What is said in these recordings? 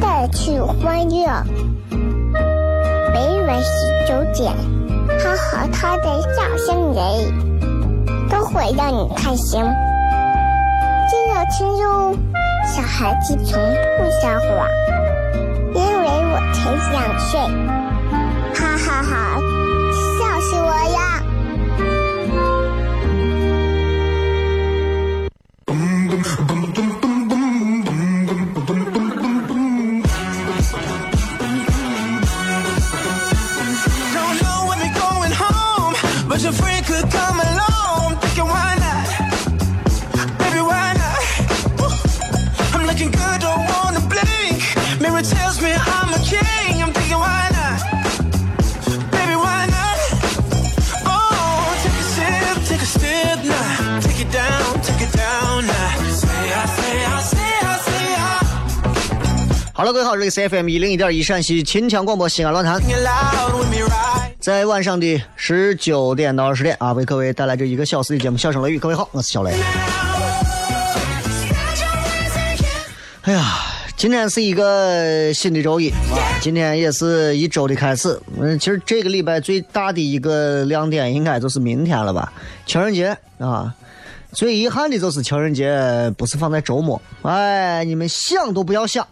带去欢乐。每晚十九点，他和他的笑声人，都会让你开心。记得听哟，小孩子从不撒谎，因为我才想睡。哈哈哈，好了，各位好，这里是 FM 一零一点一陕西秦腔广播西安论坛，在晚上的十九点到二十点啊，为各位带来这一个小时的节目《笑声雷雨》。各位好，我是小雷。哎呀，今天是一个新的周一啊，今天也是一周的开始。嗯，其实这个礼拜最大的一个亮点应该就是明天了吧，情人节啊。最遗憾的就是情人节不是放在周末，哎，你们想都不要想，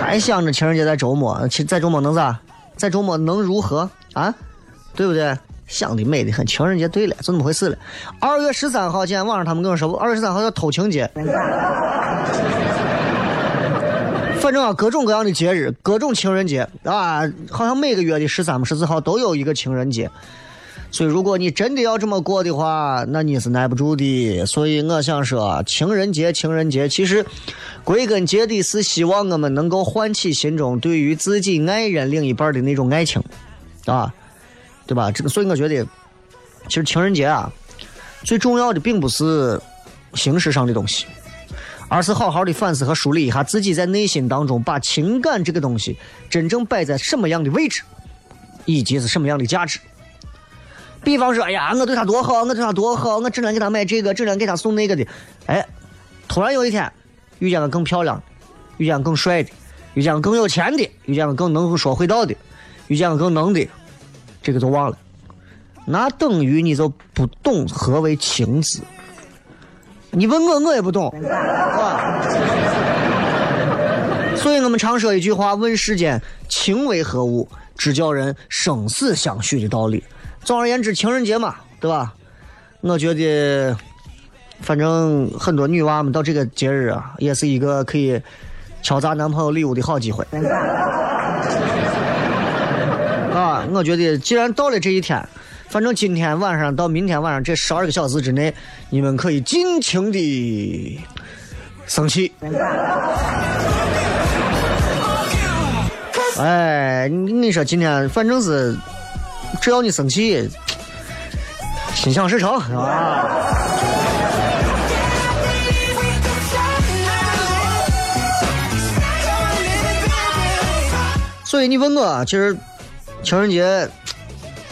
还想着情人节在周末，其在周末能咋？在周末能如何啊？对不对？想的美的很，情人节对了，就那么回事了。二月十三号，今天晚上他们跟我说，二月十三号叫偷情节。反正啊，各种各样的节日，各种情人节啊，好像每个月的十三、十四号都有一个情人节。所以，如果你真的要这么过的话，那你是耐不住的。所以，我想说，情人节，情人节，其实归根结底是希望我们能够唤起心中对于自己爱人另一半的那种爱情，啊，对吧？这个，所以我觉得，其实情人节啊，最重要的并不是形式上的东西，而是好好的反思和梳理一下自己在内心当中把情感这个东西真正摆在什么样的位置，以及是什么样的价值。比方说，哎呀，我对他多好，我对他多好，我整天给他买这个，整天给他送那个的。哎，突然有一天，遇见个更漂亮、遇见更帅的、遇见更有钱的、遇见个更能说会道的、遇见个更能的，这个就忘了。那等于你就不懂何为情字。你问我，我也不懂。所以我们常说一句话：问世间情为何物，只叫人生死相许的道理。总而言之，情人节嘛，对吧？我觉得，反正很多女娃们到这个节日啊，也是一个可以敲诈男朋友礼物的好机会。啊，我觉得既然到了这一天，反正今天晚上到明天晚上这十二个小时之内，你们可以尽情的生气。哎，你说今天反正是。只要你生气，心想事成啊！所以你问我，其实情人节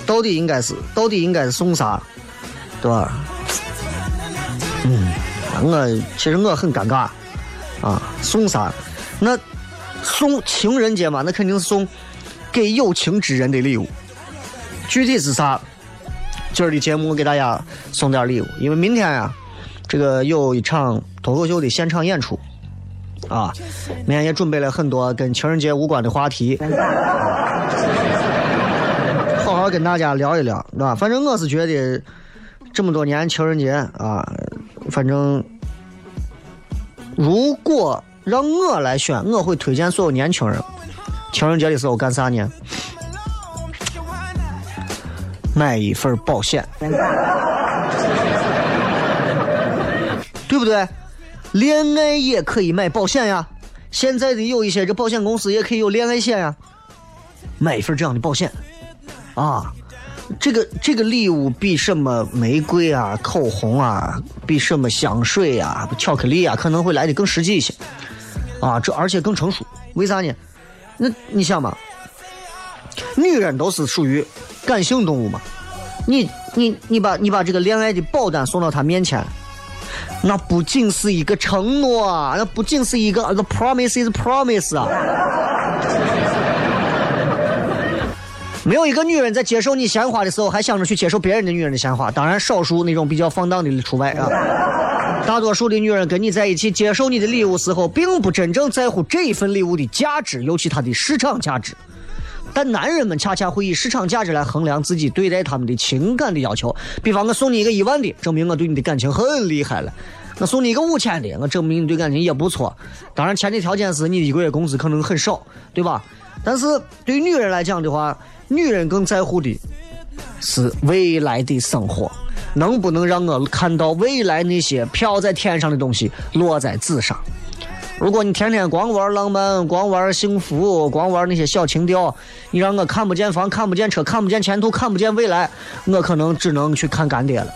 到底应该是到底应该是送啥，对吧？嗯，我其实我很尴尬啊，送啥？那送情人节嘛，那肯定是送给有情之人的礼物。具体是啥？今儿的节目我给大家送点礼物，因为明天呀，这个有一场脱口秀的现场演出，啊，明天也准备了很多跟情人节无关的话题，好好跟大家聊一聊，对吧？反正我是觉得这么多年情人节啊，反正如果让我来选，我会推荐所有年轻人，情人节的时候干啥呢？买一份保险，对不对？恋爱也可以买保险呀。现在的有一些这保险公司也可以有恋爱险呀。买一份这样的保险，啊，这个这个礼物比什么玫瑰啊、口红啊，比什么香水啊、巧克力啊，可能会来的更实际一些。啊，这而且更成熟。为啥呢？那你想嘛，女人都是属于。感性动物嘛，你你你把你把这个恋爱的保单送到他面前，那不仅是一个承诺啊，那不仅是一个 the promise is promise 啊。没有一个女人在接受你鲜花的时候，还想着去接受别人的女人的鲜花。当然，少数那种比较放荡的除外啊。大多数的女人跟你在一起接受你的礼物时候，并不真正在乎这一份礼物的价值，尤其它的市场价值。但男人们恰恰会以市场价值来衡量自己对待他们的情感的要求。比方，我送你一个一万的，证明我对你的感情很厉害了；我送你一个五千的，我证明你对感情也不错。当然，前提条件是你一个月工资可能很少，对吧？但是对于女人来讲的话，女人更在乎的是未来的生活，能不能让我看到未来那些飘在天上的东西落在纸上。如果你天天光玩浪漫，光玩幸福，光玩那些小情调，你让我看不见房，看不见车，看不见前途，看不见未来，我可能只能去看干爹了。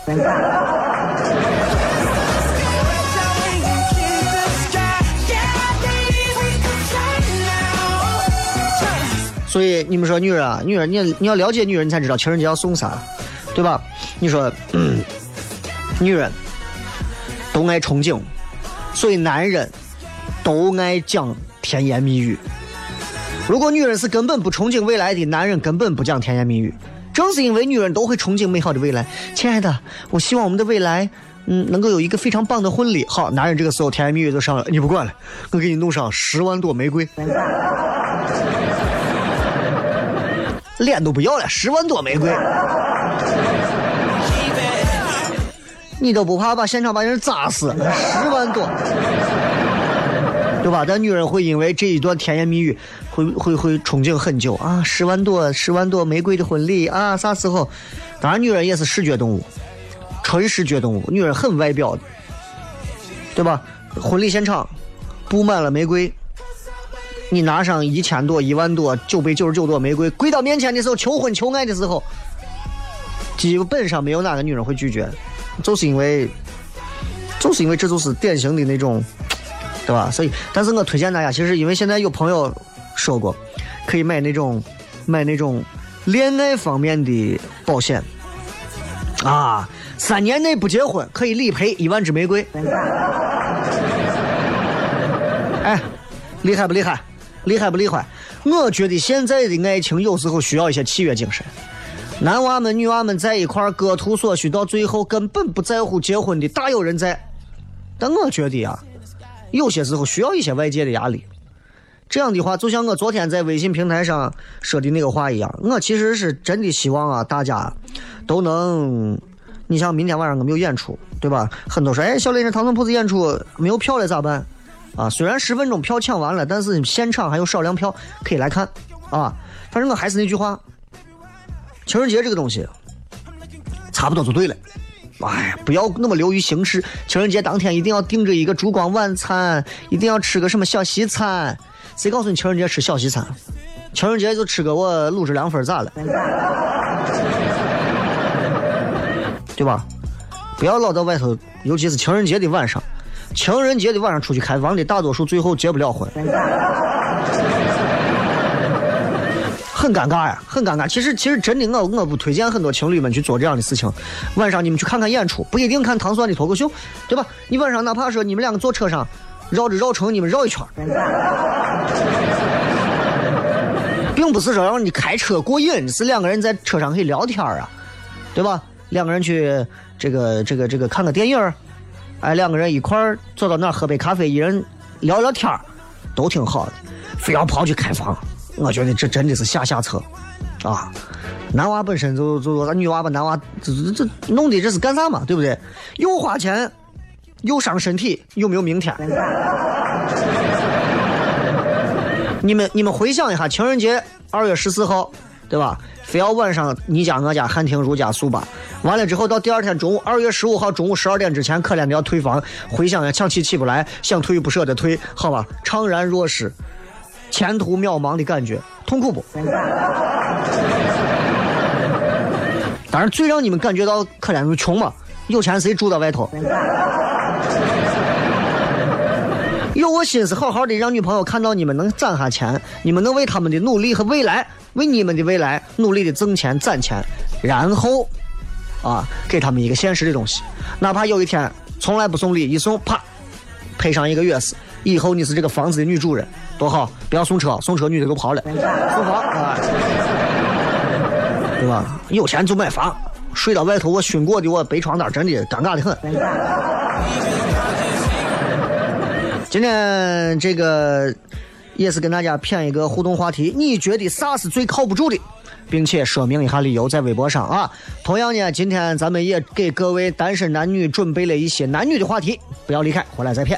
所以你们说女人啊，女人，你你要了解女人，你才知道情人节要送啥，对吧？你说，女人都爱憧憬，所以男人。都爱讲甜言蜜语。如果女人是根本不憧憬未来的，男人根本不讲甜言蜜语。正是因为女人都会憧憬美好的未来，亲爱的，我希望我们的未来，嗯，能够有一个非常棒的婚礼。好，男人这个时候甜言蜜语就上了，你不管了，我给你弄上十万朵玫瑰，脸都不要了，十万朵玫瑰，你都不怕把现场把人砸死？十万朵。对吧？但女人会因为这一段甜言蜜语，会会会憧憬很久啊！十万朵十万朵玫瑰的婚礼啊，啥时候？当然，女人也是视觉动物，纯视觉动物。女人很外表的，对吧？婚礼现场布满了玫瑰，你拿上一千朵、一万朵、九百九十九朵玫瑰，跪到面前的时候求婚求爱的时候，基本上没有哪个女人会拒绝，就是因为，就是因为这就是典型的那种。对吧？所以，但是我推荐大家，其实因为现在有朋友说过，可以买那种买那种恋爱方面的保险啊，三年内不结婚可以理赔一万支玫瑰。哎，厉害不厉害？厉害不厉害？我觉得现在的爱情有时候需要一些契约精神，男娃们、女娃们在一块儿各图所需，到最后根本不在乎结婚的大有人在。但我觉得呀。有些时候需要一些外界的压力，这样的话，就像我昨天在微信平台上说的那个话一样，我其实是真的希望啊，大家都能，你像明天晚上我们有演出，对吧？很多说，哎，小雷这唐僧铺子演出没有票了咋办？啊，虽然十分钟票抢完了，但是现场还有少量票可以来看，啊，反正我还是那句话，情人节这个东西，差不多就对了。哎呀，不要那么流于形式。情人节当天一定要订着一个烛光晚餐，一定要吃个什么小西餐？谁告诉你情人节吃小西餐？情人节就吃个我卤汁凉粉咋了？对吧？不要老到外头，尤其是情人节的晚上。情人节的晚上出去开房的大多数最后结不了婚。很尴尬呀，很尴尬。其实，其实真的，我我不推荐很多情侣们去做这样的事情。晚上你们去看看演出，不一定看唐酸的脱口秀，对吧？你晚上哪怕说你们两个坐车上，绕着绕城，你们绕一圈，并不是说让你开车过瘾，是两个人在车上可以聊天啊，对吧？两个人去这个这个这个看个电影哎，两个人一块儿坐到那儿喝杯咖啡，一人聊聊天都挺好的。非要跑去开房。我觉得这真的是下下策，啊。男娃本身就就说，女娃把男娃这这这弄的这是干啥嘛？对不对？又花钱，又伤身体，有没有明天？你们你们回想一下，情人节二月十四号，对吧？非要晚上你家我家汉庭如家速八，完了之后到第二天中午二月十五号中午十二点之前，可怜的要退房。回想一下，想起起不来，想退不舍得退，好吧？怅然若失，前途渺茫的感觉，痛苦不？当然，最让你们感觉到可怜就是穷嘛，有钱谁住到外头？有我心思好好的让女朋友看到你们能攒下钱，你们能为他们的努力和未来，为你们的未来努力的挣钱攒钱，然后，啊，给他们一个现实的东西，哪怕有一天从来不送礼，一送啪，配上一个钥匙，以后你是这个房子的女主人，多好！不要送车，送车女的都跑了，送房啊。对吧？有钱就买房，睡到外头我熏过的我背床单真的尴尬的很。今天这个也是跟大家谝一个互动话题，你觉得啥是最靠不住的？并且说明一下理由，在微博上啊。同样呢，今天咱们也给各位单身男女准备了一些男女的话题，不要离开，回来再谝。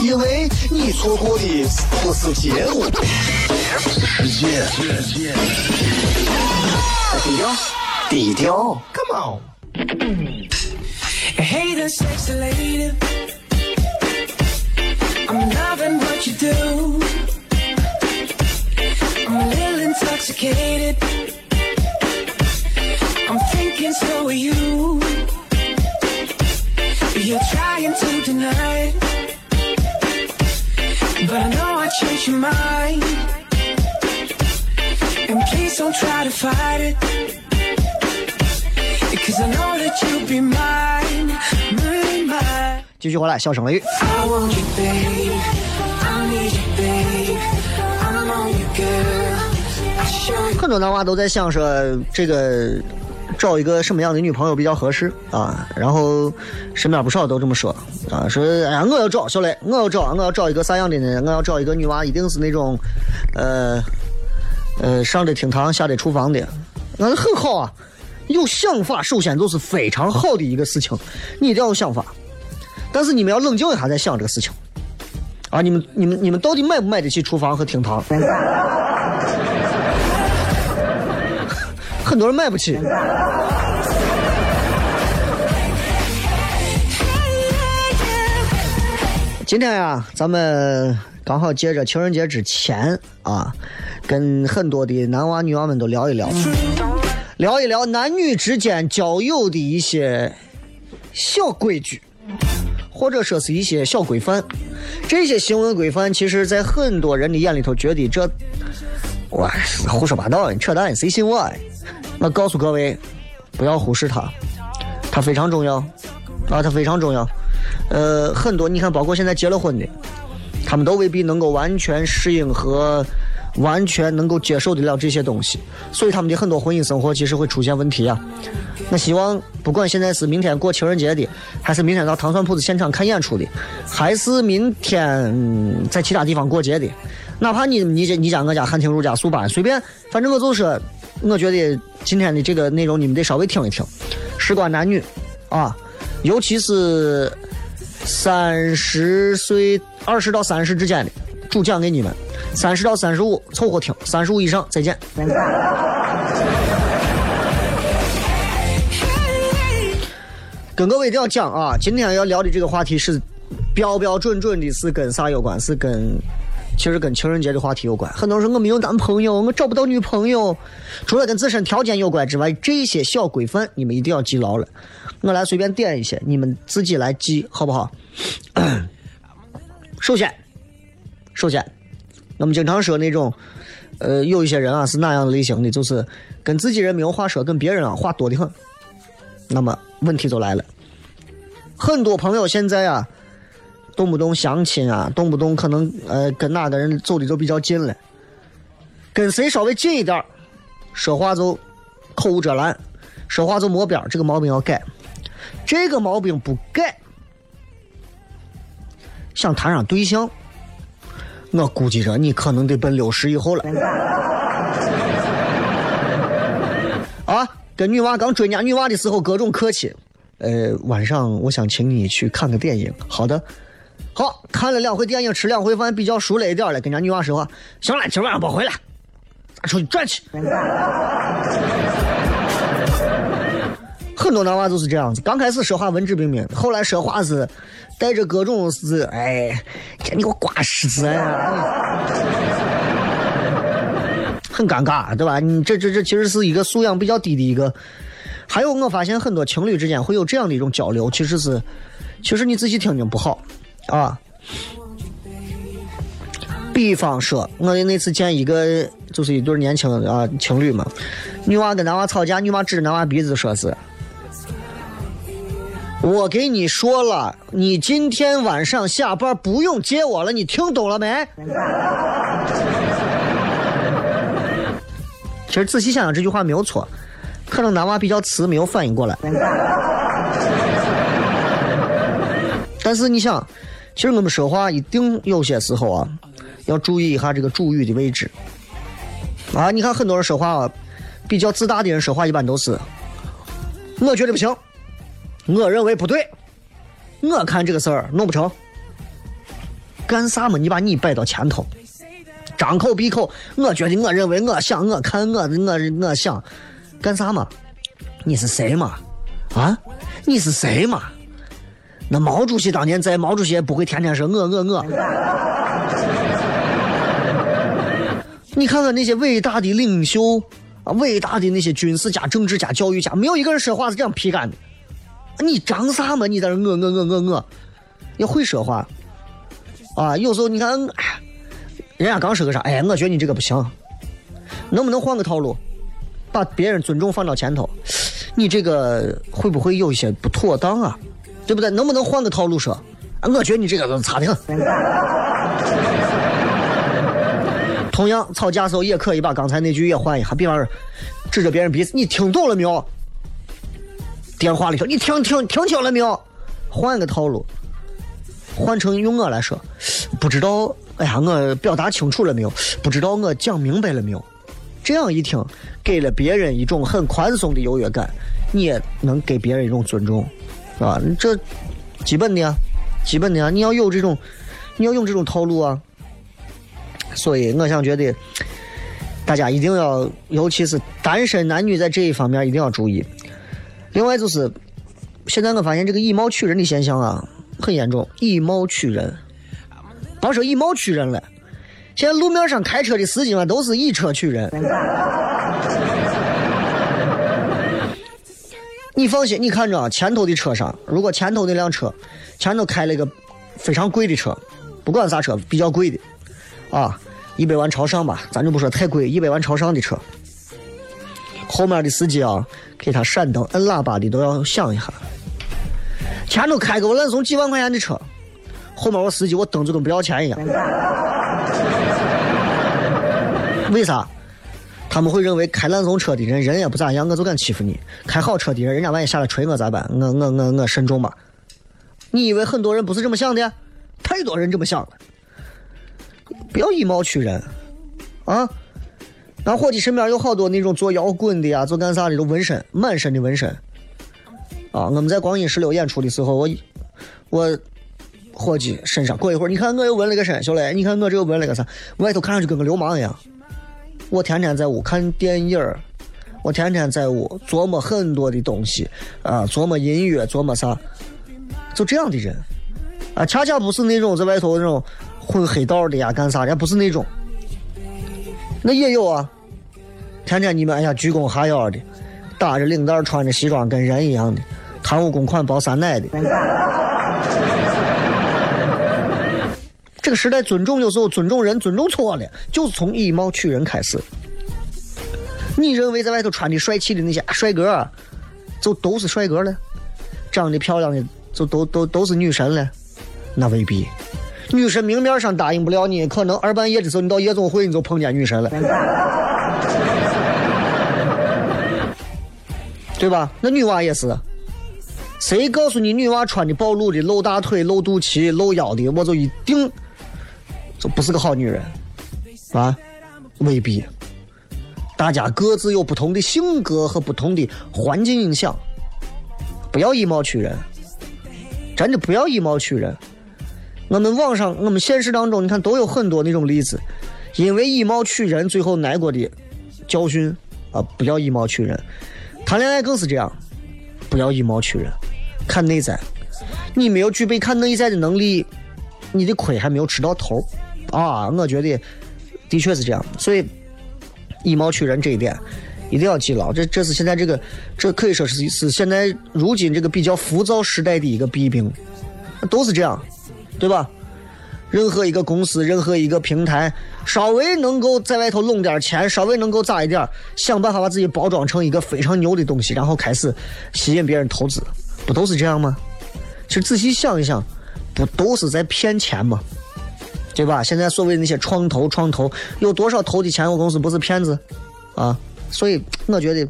因为你错过的不是节目，是世界。低调，低调，Come on。 Hey there, sexy lady. I'm loving what you do. I'm a little intoxicated. I'm thinking so are you. You're trying to deny it. But I know I changed your mind. And please don't try to fight it. Because I know that you'll be mine, mine, mine. 继续回来，笑声雷雨。I want you, babe. I need you, babe. I'm on you, girl. I show you. 很多男娃都在想说，这个找一个什么样的女朋友比较合适啊？然后身边不少都这么说啊，说哎呀，我要找小磊，我要找，我要找一个啥样的呢？我要找一个女娃，一定是那种，呃呃，上得厅堂，下得厨房的，那很好啊。有想法，首先就是非常好的一个事情，你一定要有想法，但是你们要冷静一下再想这个事情啊！你们你们你们到底买不买得起厨房和厅堂？很多人买不起。今天呀，咱们刚好借着情人节之前啊，跟很多的男娃女娃们都聊一聊，聊一聊男女之间交友的一些小规矩，或者说是一些小规范。这些行为规范，其实在很多人的眼里头，觉得这哇胡说八道，你扯淡，谁信我？我告诉各位，不要忽视它，它非常重要啊，它非常重要。呃，很多你看，包括现在结了婚的，他们都未必能够完全适应和完全能够接受得了这些东西，所以他们的很多婚姻生活其实会出现问题啊。那希望不管现在是明天过情人节的，还是明天到糖蒜铺子现场看演出的，还是明天、在其他地方过节的，哪怕你你这你家我家汉庭如家速八随便，反正我就说，我觉得今天的这个内容你们得稍微听一听，事关男女啊，尤其是三十岁二十到三十之间的，主讲给你们。三十到三十五凑合听，三十五以上再见。跟各位一定要讲啊，今天要聊的这个话题是标标准准的，是跟啥有关？是跟其实跟情人节的话题有关。很多人说我没有男朋友，我找不到女朋友，除了跟自身条件有关之外，这些小规范你们一定要记牢了。我来随便点一些，你们自己来记好不好？首先，首先，我们经常说那种，呃，有一些人啊是那样类型的，就是跟自己人没有话说，跟别人啊话多的很。那么问题就来了，很多朋友现在啊，动不动相亲啊，动不动可能呃跟哪个人走的就比较近了，跟谁稍微近一点儿说话就口无遮拦，说话就没边儿这个毛病要改。这个毛病不改，想谈上对象，我估计着你可能得奔六十以后了。啊，跟女娃刚追人家女娃的时候，各种客气。呃，晚上我想请你去看个电影。好的，好看了两回电影，吃两回饭，比较熟了一点了，跟人家女娃说话。行了，今晚上别回来，咱出去转去。很多男娃就是这样子，刚开始说话文质彬彬，后来说话是带着各种是哎，你给我挂狮子呀，很尴尬，对吧？你这这这其实是一个素养比较低的一个。还有，我发现很多情侣之间会有这样的一种交流，其实是，其实你仔细听听不好啊。比方说，我的那次见一个就是一对年轻啊情侣嘛，女娃跟男娃吵架，女娃指着男娃鼻子说是。我给你说了，你今天晚上下班不用接我了，你听懂了没？其实仔细想想，这句话没有错，可能男娃比较迟，没有反应过来。但是你想，其实我们说话一定有些时候啊，要注意一下这个主语的位置。啊，你看很多人说话啊，比较自大的人说话一般都是，我觉得不行。我认为不对，我看这个事儿弄不成，干啥嘛？你把你摆到前头，张口闭口，我觉得，我认为，我想，我看，我我我想，干啥嘛？你是谁嘛？啊？你是谁嘛？那毛主席当年在，毛主席也不会天天说我我我。你看看那些伟大的领袖啊，伟大的那些军事家、政治家、教育家，没有一个人说话是这样皮干的。你张啥嘛？你在这我我我我我，要会说话啊！有时候你看，哎，人家刚说个啥？哎，我觉得你这个不行，能不能换个套路，把别人尊重放到前头？你这个会不会有一些不妥当啊？对不对？能不能换个套路说？我觉得你这个差的很。同样吵架时候也可以把刚才那句也换一下，比方说指着别人鼻子，你听懂了没有？电话里头，你听听听清了没有？换个套路，换成用我来说，不知道，哎呀，我表达清楚了没有？不知道我讲明白了没有？这样一听，给了别人一种很宽松的优越感，你也能给别人一种尊重，是吧？这基本的呀，基本的呀，你要有这种，你要用这种套路啊。所以我想觉得，大家一定要，尤其是单身男女在这一方面一定要注意。另外就是，现在我发现这个以貌取人的现象啊很严重。以貌取人，别说以貌取人了，现在路面上开车的司机们都是以车取人。你放心，你看着啊，前头的车上，如果前头那辆车前头开了一个非常贵的车，不管啥车，比较贵的啊，一百万朝上吧，咱就不说太贵，一百万朝上的车。后面的司机啊，给他闪灯、摁喇叭的都要想一下。前头开个我烂怂几万块钱的车，后面我司机我蹬就跟不要钱一样。为啥？他们会认为开烂怂车的人人也不咋样，我就敢欺负你；开好车的人，人家万一下来锤我咋办？我我我我慎重吧。你以为很多人不是这么想的？太多人这么想了。不要以貌取人，啊！俺伙计身边有好多那种做摇滚的呀，做干啥的都纹身，满身的纹身。啊，我们在光阴十六演出的时候，我我伙计身上，过一会儿你看我又纹了个身，小磊，你看我这又纹了个啥，外头看上去跟个流氓一样。我天天在屋看电影儿，我天天在屋琢磨很多的东西啊，琢磨音乐，琢磨啥，就这样的人啊，恰恰不是那种在外头那种混黑道的呀，干啥的，不是那种。那也有啊，天天你们哎呀鞠躬哈腰的，打着领带，穿着西装，跟人一样的，贪污公款包酸奶的。这个时代尊重有时候尊重人尊重错了，就是从以貌取人开始。你认为在外头穿的帅气的那些帅哥，就都是帅哥了？长得漂亮的就都都都是女神了？那未必。女神明面上答应不了你，可能二半夜的时候你到夜总会你就碰见女神了，对吧？那女娃也是。谁告诉你女娃穿的暴露的、露大腿、露肚脐、露腰的，我就一定就不是个好女人啊？未必。大家各自有不同的性格和不同的环境影响，不要以貌取人，真的不要以貌取人。我们网上、我们现实当中，你看都有很多那种例子，因为以貌取人，最后挨过的教训啊！不要以貌取人，谈恋爱更是这样，不要以貌取人，看内在。你没有具备看内在的能力，你的亏还没有吃到头啊！我觉得的确是这样，所以以貌取人这一点一定要记牢。这这是现在这个，这可以说是是现在如今这个比较浮躁时代的一个弊病，都是这样。对吧？任何一个公司，任何一个平台，稍微能够在外头弄点钱，稍微能够咋一点，想办法把自己包装成一个非常牛的东西，然后开始吸引别人投资，不都是这样吗？其实仔细想一想，不都是在骗钱吗？对吧？现在所谓的那些创投，创投有多少投的钱，我公司不是骗子啊？所以我觉得。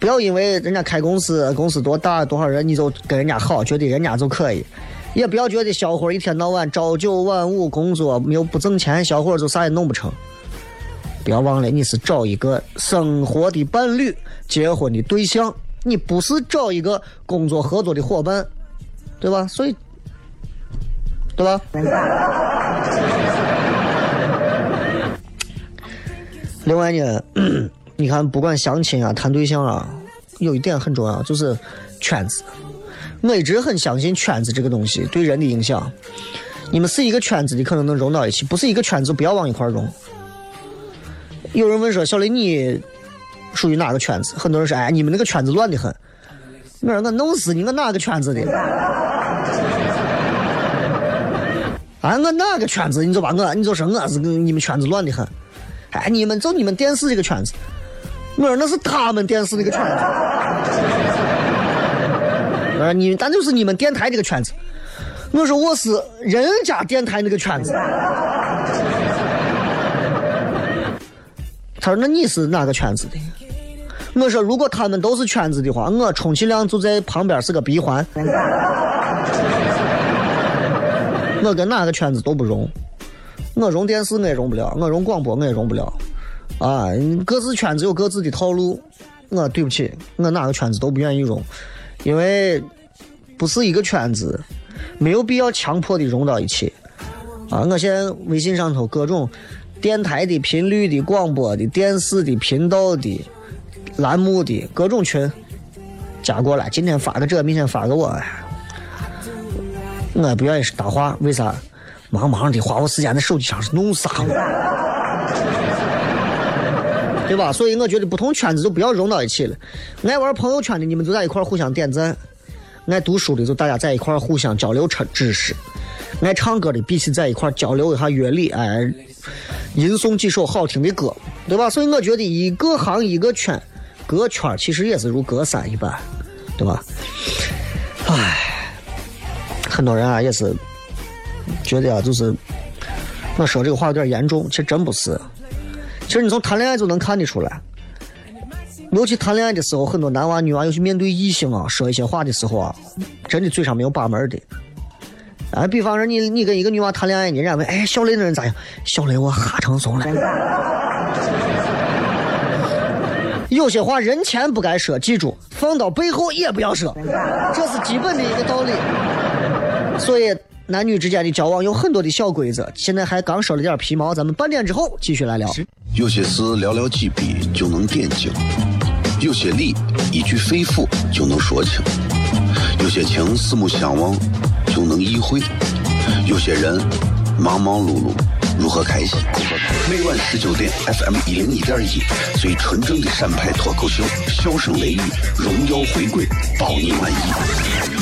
不要因为人家开公司，公司多大多少人，你就跟人家好，觉得人家就可以。也不要觉得小伙一天到晚朝九晚五工作，没有不挣钱，小伙就啥也弄不成。不要忘了，你是找一个生活的伴侣、结婚的对象，你不是找一个工作合作的伙伴，对吧？所以，对吧？另外呢。你看，不管相亲啊、谈对象啊，有一点很重要，就是圈子。我一直很相信圈子这个东西对人的影响。你们是一个圈子的，可能能融到一起；不是一个圈子，不要往一块融。有人问说：“小雷，你属于哪个圈子？”很多人说：“哎，你们那个圈子乱的很。”我说：“我弄死你！我哪个圈子的？啊，我哪个圈子？你就把我，你就说我是你们圈子乱的很。哎，你们就你们电视这个圈子。”我说那是他们电视那个圈子，我说你但就是你们电台这个圈子。我说我是人家电台那个圈子。他说那你是哪个圈子的？我说如果他们都是圈子的话，我充其量就在旁边是个闭环。我跟哪个圈子都不融，我融电视我也融不了，我融广播我也融不了。啊，各自圈子有各自的套路，我对不起，我哪个圈子都不愿意融，因为不是一个圈子，没有必要强迫的融到一起。啊，我现在微信上头各种电台的、频率的、广播的、电视的、频道的、栏目的各种群加过来，今天发个这，明天发个我，我不愿意搭话，为啥？忙忙的花我时间在手机上是弄啥 对吧？所以我觉得不同圈子就不要融到一起了。爱玩朋友圈的你们就在一块互相点赞；爱读书的就大家在一块互相交流知知识；爱唱歌的必须在一块交流一下乐理，哎，吟诵几首好听的歌，对吧？所以我觉得一个行一个圈，隔圈其实也是如隔山一般，对吧？唉，很多人啊也是觉得啊，就是我说这个话有点严重，其实真不是。其实你从谈恋爱就能看得出来，尤其谈恋爱的时候，很多男娃女娃，尤其面对异性啊，说一些话的时候啊，真的嘴上没有把门的。啊，比方说你你跟一个女娃谈恋爱，人家问，哎，小雷那人咋样？小雷我哈成怂了。有些话人前不该说，记住，放到背后也不要说，这是基本的一个道理。所以男女之间的交往有很多的小规则，现在还刚说了点皮毛，咱们半点之后继续来聊。有些事寥寥几笔就能点睛，有些理一句肺腑就能说清，有些情四目相望就能意会，有些人忙忙碌碌如何开心？每晚十九点，FM 一零一点一，最纯正的陕派脱口秀，笑声雷雨，荣耀回归，包你满意。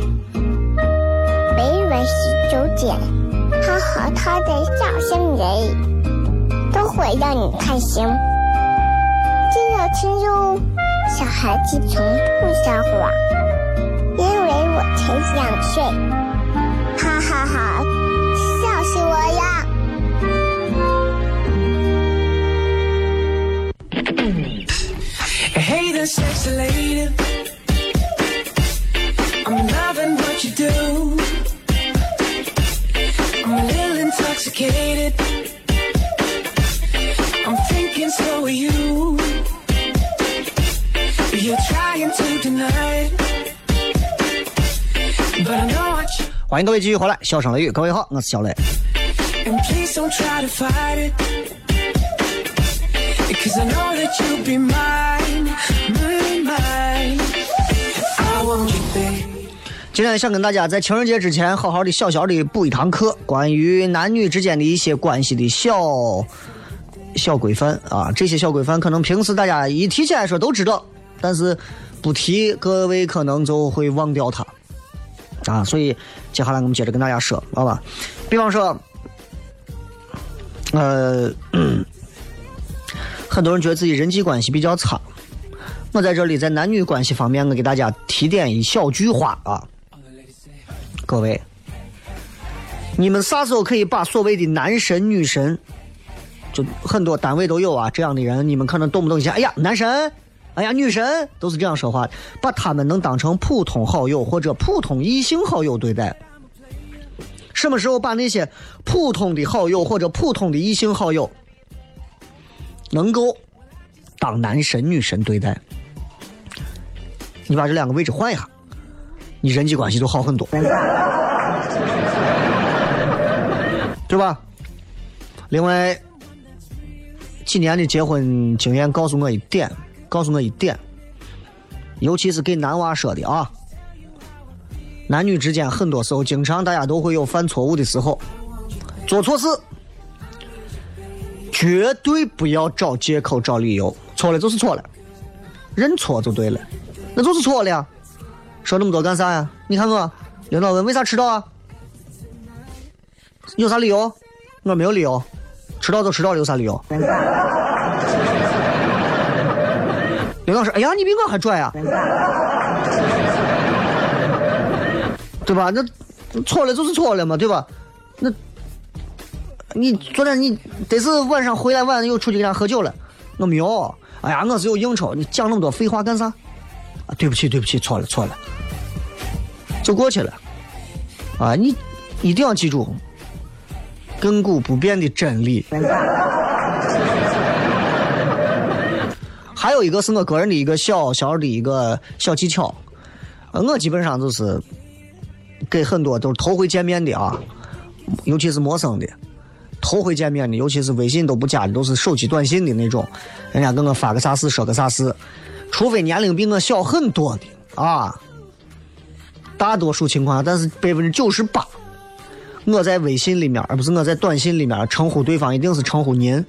每晚十九点，他和他的笑声人，都会让你开心。记得听哟，小孩子从不撒谎，因为我才两岁。哈哈哈笑死我了！Hey there, sexy lady. I'm loving what you do. Intoxicated. I'm thinking so are you. You're trying to deny it. But I know what you 欢迎各位继续回来，笑声雷雨，各位好，我是小雷。And please don't try to fight it. Cause I know that you'll be mine, mine, mine. I want you, babe. 今天想跟大家在情人节之前好好的小小的补一堂课，关于男女之间的一些关系的小小规范啊。这些小规范可能平时大家一提起来说都知道，但是不提各位可能就会忘掉它啊。所以接下来我们接着跟大家说，好吧？比方说，呃，很多人觉得自己人际关系比较差。我在这里在男女关系方面，我给大家提点一小句话啊。各位，你们啥时候可以把所谓的男神女神，就很多单位都有啊这样的人，你们可能动不动一下，哎呀男神，哎呀女神，都是这样说话的，把他们能当成普通好友或者普通异性好友对待。什么时候把那些普通的好友或者普通的异性好友，能够当男神女神对待？你把这两个位置换一下，你人际关系就好很多，对吧？另外，几年的结婚经验告诉我一点，告诉我一点，尤其是给男娃说的啊，男女之间很多时候，经常大家都会有犯错误的时候，做错事，绝对不要找借口找理由，错了就是错了，认错就对了。那就是错了呀，说那么多干啥呀？你看我，领导问为啥迟到啊？有啥理由？我没有理由，迟到就迟到了，有啥理由？领导说：“哎呀，你比我还拽呀，对吧？那错了就是错了嘛，对吧？那，你昨天你得是晚上回来晚又出去跟人家喝酒了，我没有。哎呀，我是有应酬，你讲那么多废话干啥？对不起，对不起，错了，错了，就过去了。啊，你一定要记住亘古不变的真理。还有一个是我个人的一个小小的一个小技巧，我基本上就是给很多都是头回见面的啊，尤其是陌生的，头回见面的，尤其是微信都不加的，都是手机短信的那种，人家给我发个啥事说个啥事，除非年龄比我小很多的啊，大多数情况，但是百分之九十八，我在微信里面，而不是我在短信里面称呼对方，一定是称呼您。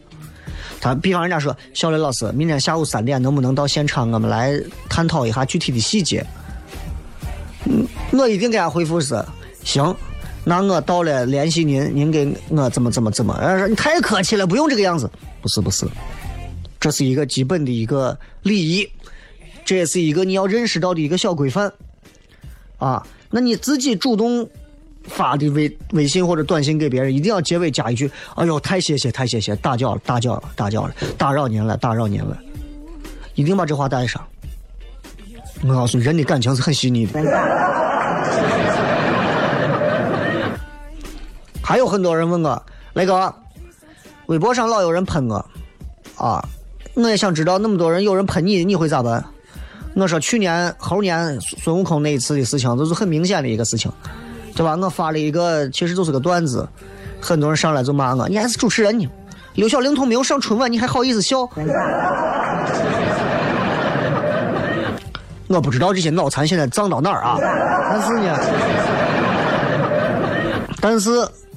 他比方人家说，小雷老师，明天下午三点能不能到现场，我们来探讨一下具体的细节。嗯，我一定给他回复是行，那我到了联系您，您给我怎么怎么怎么。人家说你太客气了，不用这个样子。不是不是，这是一个基本的一个礼仪，这也是一个你要认识到的一个小规范。啊，那你自己主动发的微微信或者短信给别人，一定要结尾加一句：“哎呦，太谢谢，太谢谢，打搅了，打搅了，打搅了，打扰您了，打扰您了。”一定把这话带上。我告诉你，人的感情是很细腻的。还有很多人问我，雷哥，微博上老有人喷我，啊，我也想知道那么多人有人喷你，你会咋办？我说去年猴年孙悟空那一次的事情，就是很明显的一个事情，对吧？我发了一个，其实就是个段子，很多人上来就骂我，你还是主持人呢，刘小龄童没有上春晚，你还好意思笑？我不知道这些脑残现在脏到哪儿啊！但是呢，但是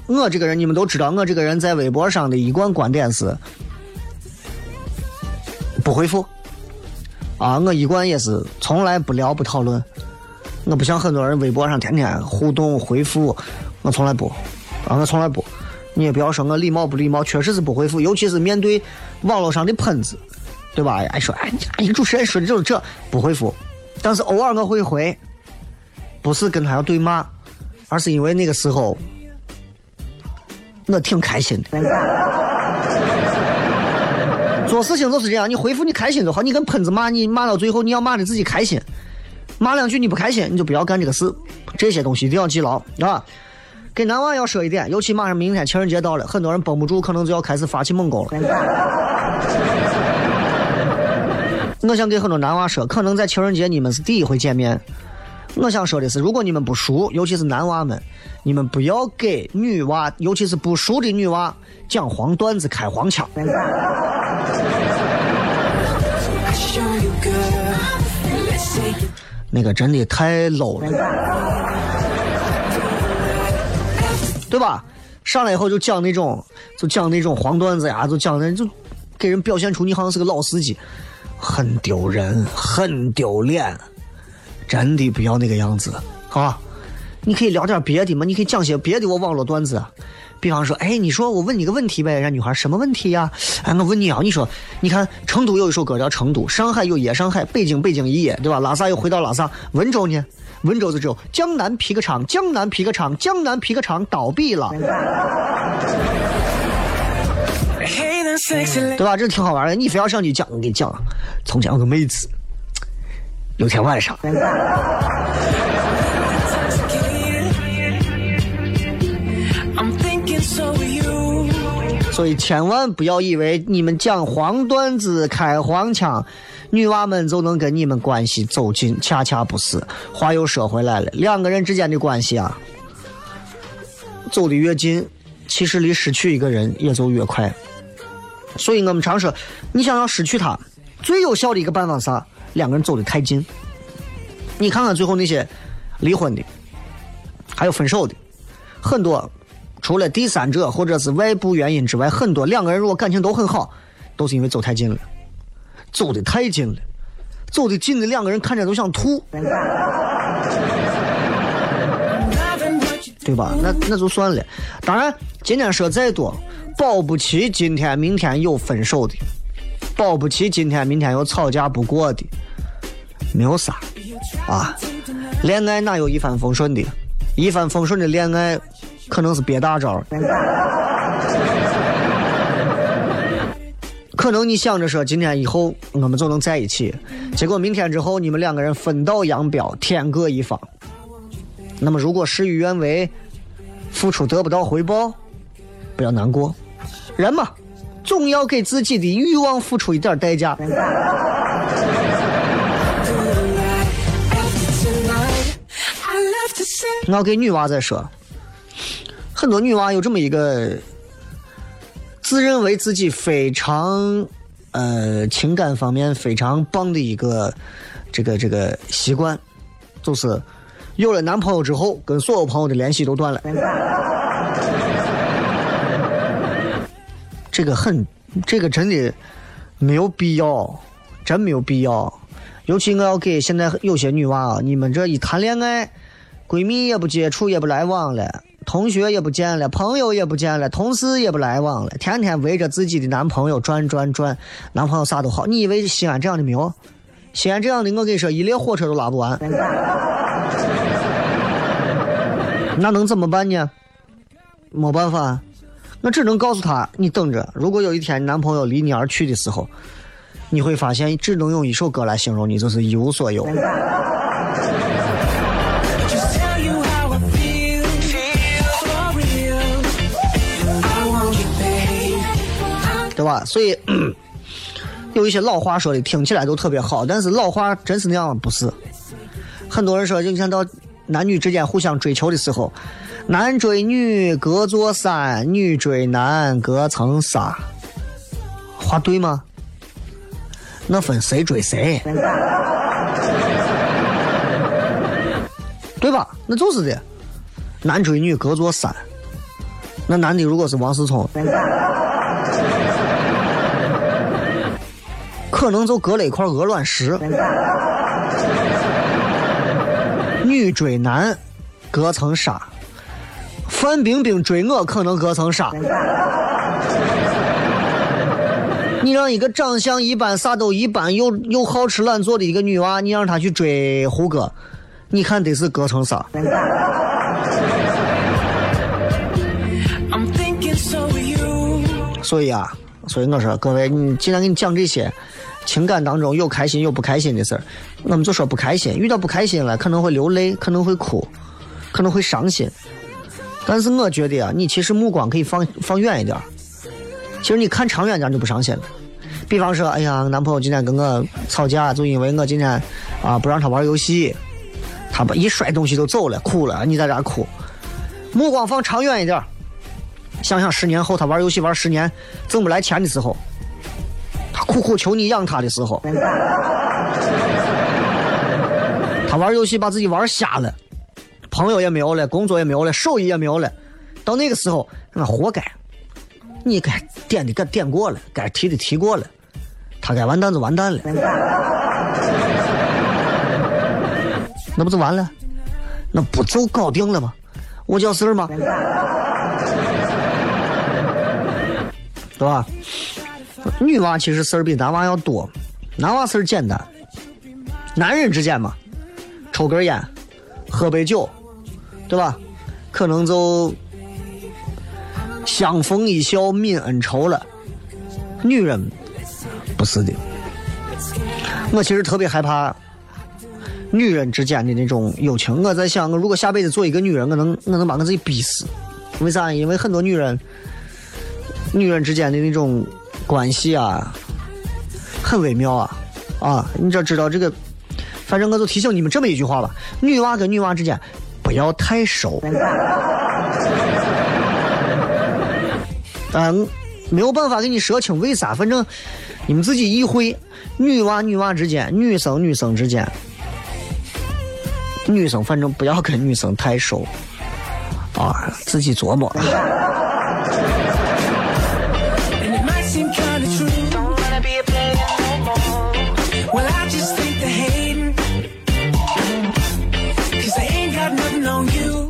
我这个人你们都知道，我这个人在微博上的一贯观点是不回复啊，我一贯也是从来不聊不讨论。我不像很多人微博上天天互动回复，我从来不啊，我从来不。你也不要说我礼貌不礼貌，确实是不回复，尤其是面对网络上的喷子，对吧？哎说哎，你主持人说的就是这，不回复。但是偶尔我会回，不是跟他要对骂，而是因为那个时候我挺开心的。做事情就是这样，你回复你开心就好。你跟喷子骂你骂到最后，你要骂的自己开心，骂两句你不开心，你就不要干这个事。这些东西一定要记牢啊！给男娃要说一点，尤其马上明天情人节到了，很多人绷不住，可能就要开始发起猛攻了。我想给很多男娃说，可能在情人节你们是第一回见面。我想说的是，如果你们不熟，尤其是男娃们，你们不要给女娃，尤其是不熟的女娃讲黄段子、开黄腔。那个真的太 low 了，对吧？上来以后就讲那种，就讲那种黄段子呀，就讲那就给人表现出你好像是个老司机，很丢人，很丢脸，真的不要那个样子啊！你可以聊点别的嘛，你可以讲些别的我网络段子，比方说，哎，你说我问你个问题呗，让女孩什么问题呀？哎，我问你啊，你说，你看成都有一首歌叫《成都》，上海有夜上海，北京北京一夜，对吧？拉萨又回到拉萨，温州呢？温州就只有江南皮革厂，江南皮革厂，江南皮革厂倒闭了.对吧？这挺好玩的。你非要上去讲，我给你讲，从前有个妹子，有天晚上.所以千万不要以为你们讲黄段子、开黄腔，女娃们就能跟你们关系走近，恰恰不是。话又说回来了，两个人之间的关系啊，走得越近，其实离失去一个人也就越快。所以我们常说，你想要失去他，最有效的一个办法是啥？两个人走得太近。你看看最后那些离婚的，还有分手的，很多除了第三者或者是外部原因之外，很多两个人如果感情都很好，都是因为走太近了，走得太近了，走得近的两个人看着都想吐 对吧？那那就算了。当然，今天说再多，保不齐今天明天有分手的，保不齐今天明天有吵架不过的，没有啥啊。恋爱哪有一帆风顺的？一帆风顺的恋爱，可能是憋大招。可能你想着说今天以后我们就能在一起，结果明天之后你们两个人分道扬镳，天各一方。那么如果事与愿违，付出得不到回报，不要难过。人嘛，总要给自己的欲望付出一点代价。要给女娃再说，很多女娃有这么一个自认为自己非常呃情感方面非常棒的一个这个这个习惯，就是有了男朋友之后，跟所有朋友的联系都断了。这个很，这个真的没有必要，真没有必要。尤其我要给现在有些女娃啊，你们这一谈恋爱，闺蜜也不接触，也不来往了，同学也不见了，朋友也不见了，同事也不来往了，天天围着自己的男朋友转转转，男朋友啥都好。你以为西安这样的没有？西安这样的，我跟你说，一列火车都拉不完。那能怎么办呢？没办法，我只能告诉他，你等着，如果有一天你男朋友离你而去的时候，你会发现只能用一首歌来形容你，就是一无所有。对吧？所以 有一些老话说的听起来都特别好，但是老话真是那样？不是。很多人说，就你看到男女之间互相追求的时候，男追女隔座山，女追男隔层纱，话对吗？那分谁追谁，对吧？那就是的，男追女隔座山。那男的如果是王思聪，可能就隔了一块鹅卵石。女追男，隔层纱；范冰冰追我，可能隔层纱。你让一个长相一般、啥都一般、又又好吃懒做的一个女娃，你让她去追胡歌，你看得是隔层纱。I'm thinking so are you. 所以啊，所以我说各位，你既然给你讲这些，情感当中有开心有不开心的事儿，我们就说不开心，遇到不开心了，可能会流泪，可能会哭，可能会伤心。但是我觉得啊，你其实目光可以放放远一点儿，其实你看长远点儿就不伤心了。比方说，哎呀，男朋友今天跟我吵架，就因为我今天啊不让他玩游戏，他把一摔东西就走了，哭了，你在这哭。目光放长远一点，想想十年后他玩游戏玩十年挣不来钱的时候，他苦苦求你养他的时候，他玩游戏把自己玩瞎了，朋友也没有了，工作也没有了，手艺也没有了，到那个时候那活该，你该点的该点过了，该提的提过了，他该完蛋就完蛋了，那不就完了？那不就搞定了吗？我叫事儿吗？对吧？女娃其实事儿比男娃要多，男娃事儿简单。男人之间嘛，抽根烟，喝杯酒，对吧？可能就相逢一笑泯恩仇了。女人不是的，我其实特别害怕女人之间的那种友情。我在想，我如果下辈子做一个女人，我能我能把我自己逼死。为啥？因为很多女人，女人之间的那种关系啊，很微妙啊啊！你这知道这个，反正我就提醒你们这么一句话吧：女娃跟女娃之间不要太熟。嗯，没有办法给你说清为啥，反正你们自己意会。女娃女娃之间，女生女生之间，女生反正不要跟女生太熟。啊自己琢磨。吧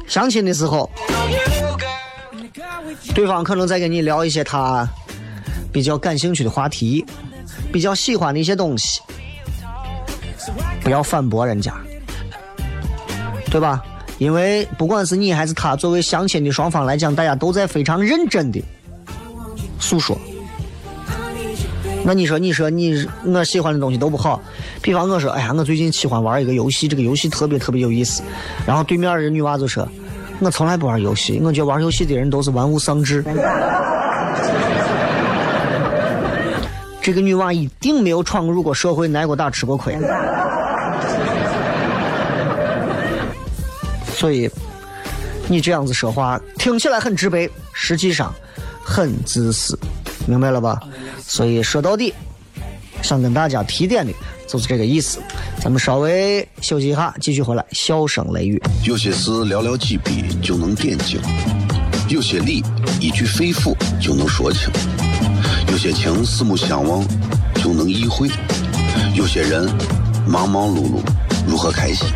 相亲的时候对方可能在跟你聊一些他比较感兴趣的话题比较喜欢的一些东西不要反驳人家。对吧？因为不管是你还是他，作为相亲的双方来讲，大家都在非常认真的诉说。那你说，你说你我喜欢的东西都不好，比方我说，哎呀，我最近喜欢玩一个游戏，这个游戏特别特别有意思。然后对面的女娃就说，我从来不玩游戏，我觉得玩游戏的人都是玩物丧志。这个女娃一定没有闯入过社会，挨过打，吃过亏。所以，你这样子说话听起来很直白，实际上很自私，明白了吧？所以说到底，想跟大家提点的就是这个意思。咱们稍微休息一下，继续回来，笑声雷雨。有些事寥寥几笔就能点睛，有些理一句肺腑就能说清，有些情四目相望就能意会，有些人忙忙碌碌如何开心？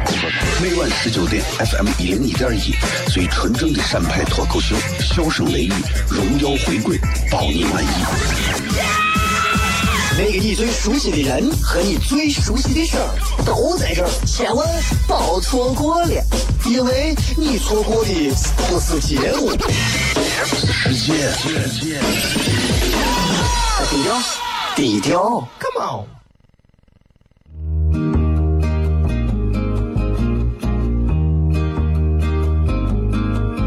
每晚十九点，FM 一零一点一，最纯正的陕派脱口秀，笑声雷雨，荣耀回归，包你满意。那个你最熟悉的人和你最熟悉的事儿都在这儿，千万别错过了，因为你错过的不是节目。世界，低调，低调，Come on。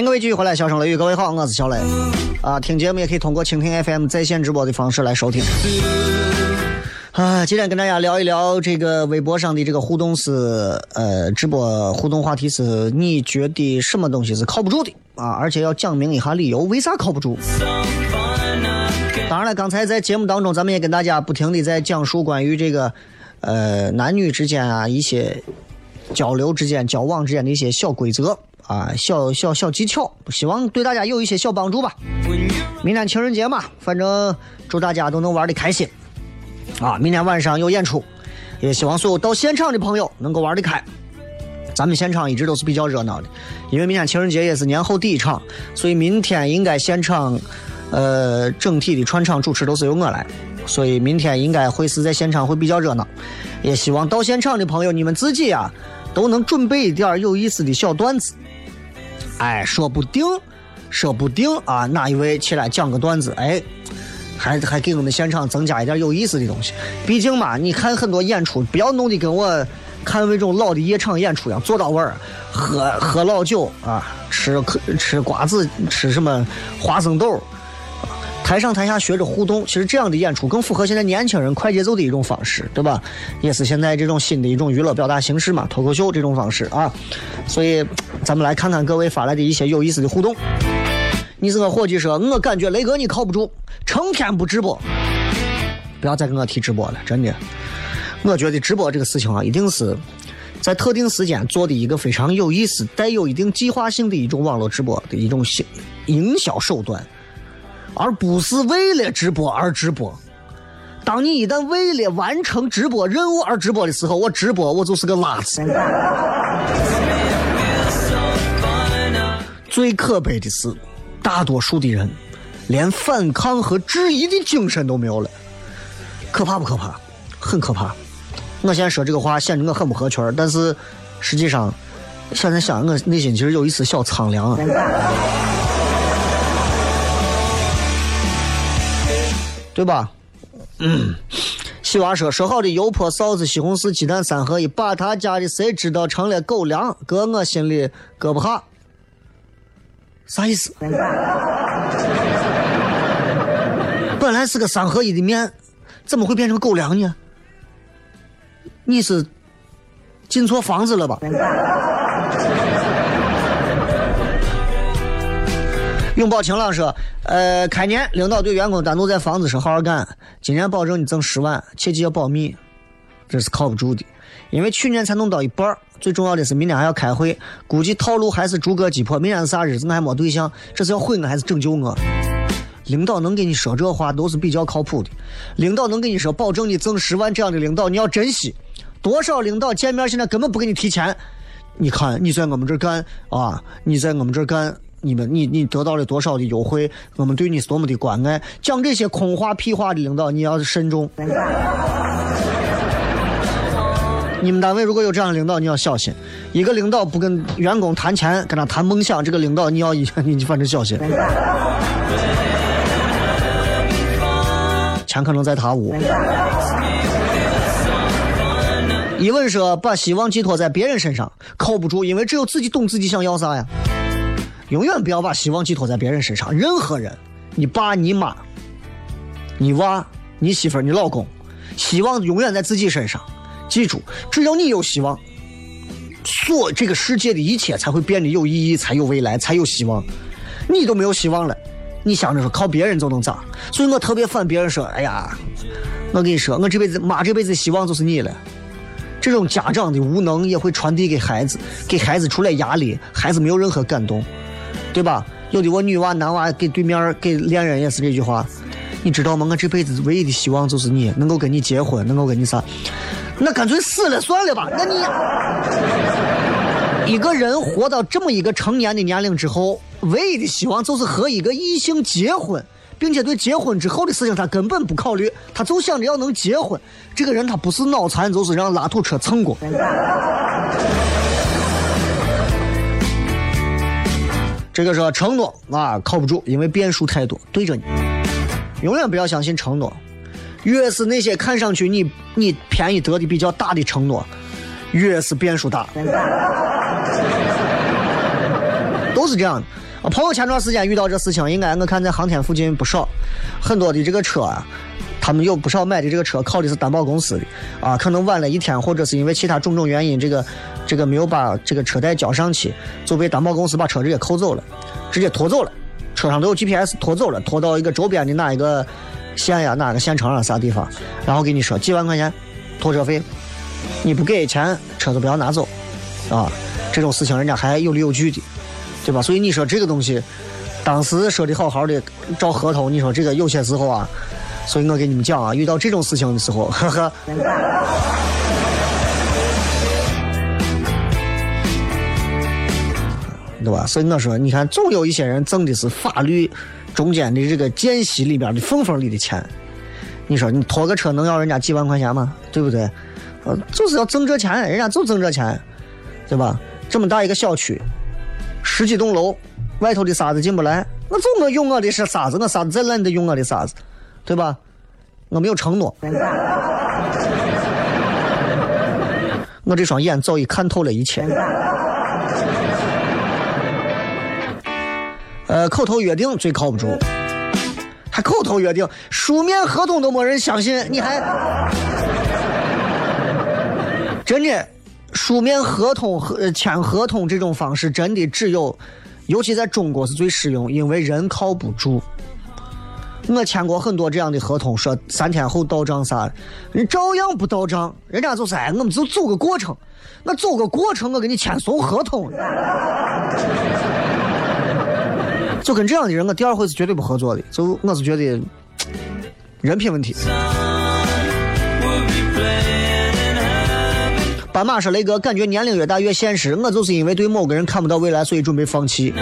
迎各位继续回来，笑声雷雨，各位好，我是小雷。啊，听节目也可以通过蜻蜓 FM 在线直播的方式来收听。啊，今天跟大家聊一聊这个微博上的这个互动是，呃，直播互动话题是你觉得什么东西是靠不住的啊？而且要讲明一下理由，为啥靠不住？当然了，刚才在节目当中，咱们也跟大家不停的在讲述关于这个，呃，男女之间啊一些交流之间、交往之间的一些小规则啊、小小小技巧，希望对大家有一些小帮助吧。明天情人节嘛，反正祝大家都能玩的开心啊！明天晚上有演出，也希望所有到现场的朋友能够玩得开。咱们现场一直都是比较热闹的，因为明天情人节也是年后第一场，所以明天应该现场，呃，整体的串场主持都是由我来，所以明天应该会是在现场会比较热闹。也希望到现场的朋友，你们自己啊都能准备一点有意思的小段子，哎，说不定，说不定啊，哪一位起来讲个段子，哎，还还给我们现场增加一点有意思的东西。毕竟嘛，你看很多演出，不要弄得跟我看那种老的夜场演出一样，坐到位儿，喝喝老酒啊，吃吃瓜子，吃什么花生豆。台上台下学着互动，其实这样的演出更符合现在年轻人快节奏的一种方式，对吧？也是现在这种新的一种娱乐表达形式嘛，脱口秀这种方式啊。所以，咱们来看看各位发来的一些有意思的互动。你是个伙计说，我感觉雷哥你靠不住，成天不直播。不要再跟我提直播了，真的。我觉得直播这个事情啊，一定是在特定时间做的一个非常有意思、带有一定计划性的一种网络直播的一种营营销手段。而不是为了直播而直播。当你一旦为了完成直播任务而直播的时候，我直播我就是个垃圾。最可悲的是，大多数的人连反抗和质疑的精神都没有了，可怕不可怕？很可怕。我现在说这个话显得我很不合群，但是实际上，现在想我内心其实有一丝小苍凉。对吧？嗯，西娃说说好的油泼臊子、西红柿鸡蛋三合一，把他家的谁知道成了狗粮，搁我心里搁不下。啥意思？本来是个三合一的面，怎么会变成狗粮呢？你是进错房子了吧？永宝晴朗说：“呃，开年领导对员工单独在房子说好好干，今年保证你挣十万，切记要保密，这是靠不住的。因为去年才弄到一半最重要的是明天还要开会，估计套路还是逐个击破。明天是啥日子？我还没对象，这是要毁我还是拯救我？领导能给你说这话都是比较靠谱的，领导能给你说保证你挣十万这样的领导你要珍惜。多少领导见面现在根本不给你提钱，你看你在我们这干啊，你在我们这干。”你们，你你得到了多少的优惠？我们对你是多么的关爱。讲这些空话屁话的领导，你要是慎重。你们单位如果有这样的领导，你要小心。一个领导不跟员工谈钱，跟他谈梦想，这个领导你要 你你反正小心。钱可能在他屋。一问说把希望寄托在别人身上，靠不住，因为只有自己懂自己想要啥呀。永远不要把希望寄托在别人身上，任何人，你爸、你妈、你娃、你媳妇、你老公，希望永远在自己身上。记住，只要你有希望，所这个世界的一切才会变得有意义，才有未来，才有希望。你都没有希望了，你想着说靠别人就能咋？所以我特别烦别人说：“哎呀，我跟你说，我这辈子妈这辈子希望就是你了。”这种家长的无能也会传递给孩子，给孩子出来压力，孩子没有任何感动，对吧？有的我女娃男娃给对面给恋人也是这句话，你知道吗？我这辈子唯一的希望就是你能够跟你结婚，能够跟你啥？那干脆死了算了吧。那你一个人活到这么一个成年的年龄之后，唯一的希望就是和一个异性结婚，并且对结婚之后的事情他根本不考虑，他就想着要能结婚。这个人他不是脑残，就是让拉土车蹭过。这个说承诺啊靠不住，因为变数太多，对着你，永远不要相信承诺。越是那些看上去你你便宜得的比较大的承诺，越是变数大。都是这样的。我，朋友前段时间遇到这事情，应该我看在航天附近不少，很多的这个车啊，他们有不少买的这个车靠的是担保公司的啊，可能晚了一天，或者是因为其他种种原因，这个这个没有把这个车贷交上去，就被担保公司把车直接扣走了，直接拖走了，车上都有 GPS 拖走了，拖到一个周边的哪一个县呀、哪个县城啊啥地方，然后给你说几万块钱拖车费，你不给钱，车子不要拿走，啊，这种事情人家还有理有据的。对吧？所以你说这个东西，当时说的好好的，照合同，你说这个有些时候啊，所以我给你们讲啊，遇到这种事情的时候，呵呵。对吧？所以我说，你看，总有一些人挣的是法律中间的这个间隙里边的缝缝里的钱。你说你拖个车能要人家几万块钱吗？对不对？呃，就是要挣这钱，人家就挣这钱，对吧？这么大一个小区。十几栋楼，外头的沙子进不来，我就我用我的是沙子，我沙子再烂你得用我的沙子，对吧？我没有承诺，我这双眼早已看透了一切。呃，口头约定最靠不住，还口头约定，书面合同都没人相信，你还 真的。书面合同和签合同这种方式，真的只有，尤其在中国是最适用，因为人靠不住。我签过很多这样的合同，说三天后到账啥的，人照样不到账，人家就是哎，我们就走个过程，我走个过程，我给你签怂合同。就跟这样的人，我第二回是绝对不合作的，就我是觉得人品问题。斑马说：“雷哥，感觉年龄越大越现实。我就是因为对某个人看不到未来，所以准备放弃。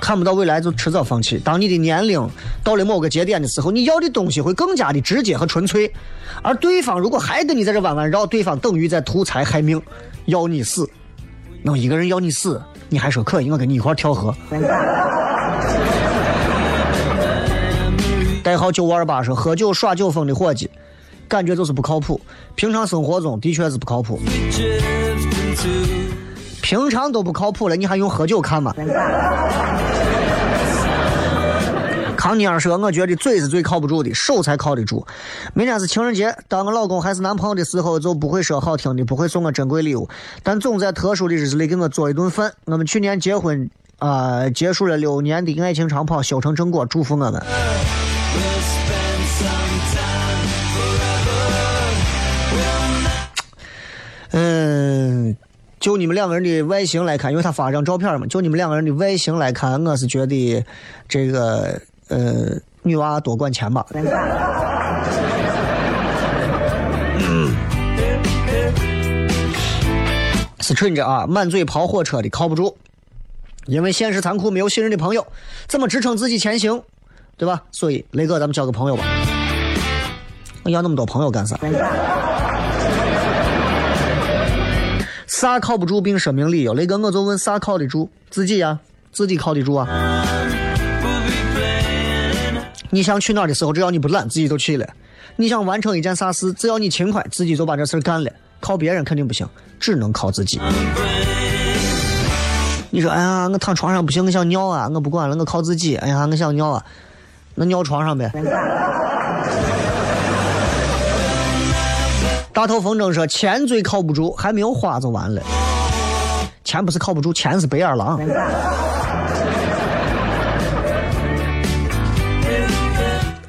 看不到未来就迟早放弃。当你的年龄到了某个节点的时候，你要的东西会更加的直接和纯粹。而对方如果还跟你在这弯弯绕，对方等于在图财害命，要你死。那一个人要你死，你还说可以，我跟你一块跳河。”代号九五二八说：“喝酒耍酒疯的伙计。”感觉就是不靠谱，平常生活中的确是不靠谱，平常都不靠谱了，你还用喝酒看吗？康尼尔说：“我觉得嘴是最靠不住的，手才靠得住。明天是情人节，当我老公还是男朋友的时候，就不会说好听的，不会送我珍贵礼物，但总在特殊的日子里给我做一顿饭。我们去年结婚，啊，结束了六年的爱情长跑，修成正果，祝福我们。”嗯，就你们两个人的外形来看，因为他发了张照片嘛，就你们两个人的外形来看，我是觉得这个呃，女娃多管钱吧。是蠢着啊，满嘴跑火车的靠不住，因为现实残酷，没有信任的朋友，怎么支撑自己前行，对吧？所以雷哥，咱们交个朋友吧。我要那么多朋友干啥？啥靠不住并说明理由？雷哥，我就问啥靠得住？自己呀，自己靠得住啊。你想去哪儿的时候，只要你不懒，自己就去了；你想完成一件啥事，只要你勤快，自己就把这事干了。靠别人肯定不行，只能靠自己。你说，哎呀，我躺床上不行，我想尿啊，我不管了，我靠自己。哎呀，我想尿啊，那尿床上呗。大头风筝说：“钱最靠不住，还没有花就完了。钱不是靠不住，钱是白眼狼。”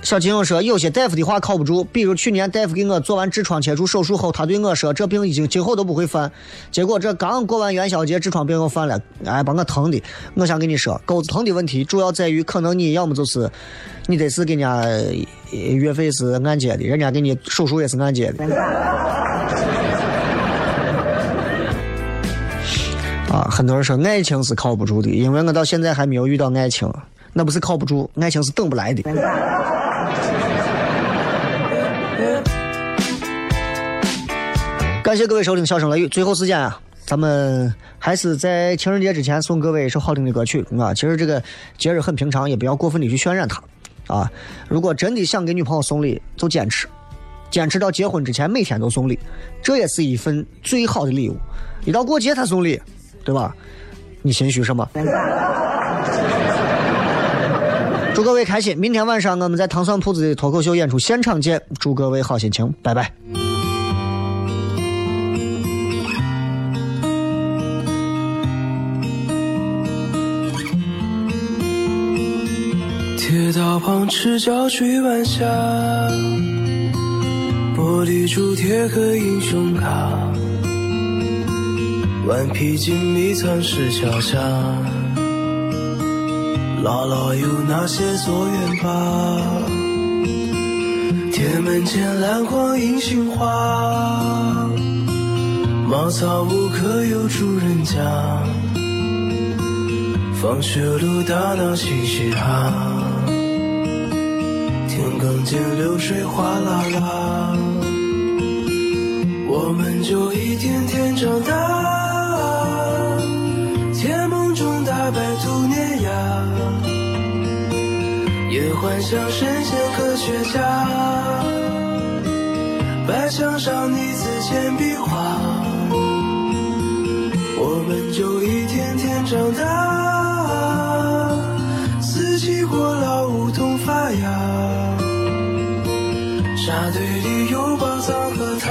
小金友说：“有些大夫的话靠不住，比如去年大夫给我做完痔疮切除手术后，他对我说这病已经今后都不会犯。结果这刚过完元宵节，痔疮病又犯了，哎，把我疼的。我想跟你说，钩子疼的问题主要在于，可能你要么就是你得是给人家呃月费是按揭的，人家给你手术也是按揭的。啊，很多人说爱情是靠不住的，因为我到现在还没有遇到爱情，那不是靠不住，爱情是等不来的。感谢各位收听《笑声雷雨》，最后时间啊，咱们还是在情人节之前送各位一首好听的歌曲啊。其实这个节日很平常，也不要过分的去渲染它啊。如果真的想给女朋友送礼，就坚持，坚持到结婚之前每天都送礼，这也是一份最好的礼物。一到过节才送礼，对吧？你心虚什么？祝各位开心！明天晚上我们在糖蒜铺子的脱口秀演出现场见，祝各位好心情，拜拜。铁道旁赤脚追晚霞，玻璃珠贴个英雄卡，顽皮筋迷藏石桥下，姥姥有那些作业吧？铁门前篮筐银杏花，茅草屋可有住人家？放学路打闹嘻嘻哈，田埂间流水哗啦啦，我们就一天天长大，甜梦中大白兔年牙，也幻想神仙科学家，白墙上你字铅笔画，我们就一天天长大。四季过了，呀，沙堆里有宝藏和他，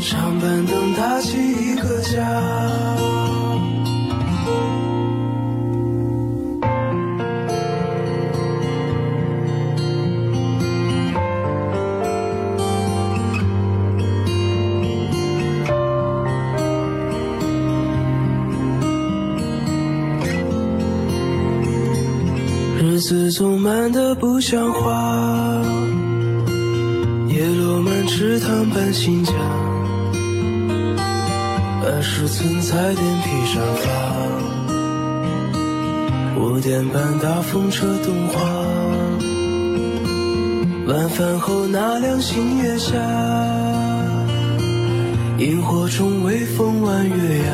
长板凳搭起一个家。总慢得不像话，叶落满池塘搬新家，二十寸彩电披沙发，五点半大风车动画，晚饭后那凉星月下，萤火虫微风弯月牙，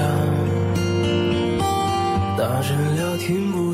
大人聊天不。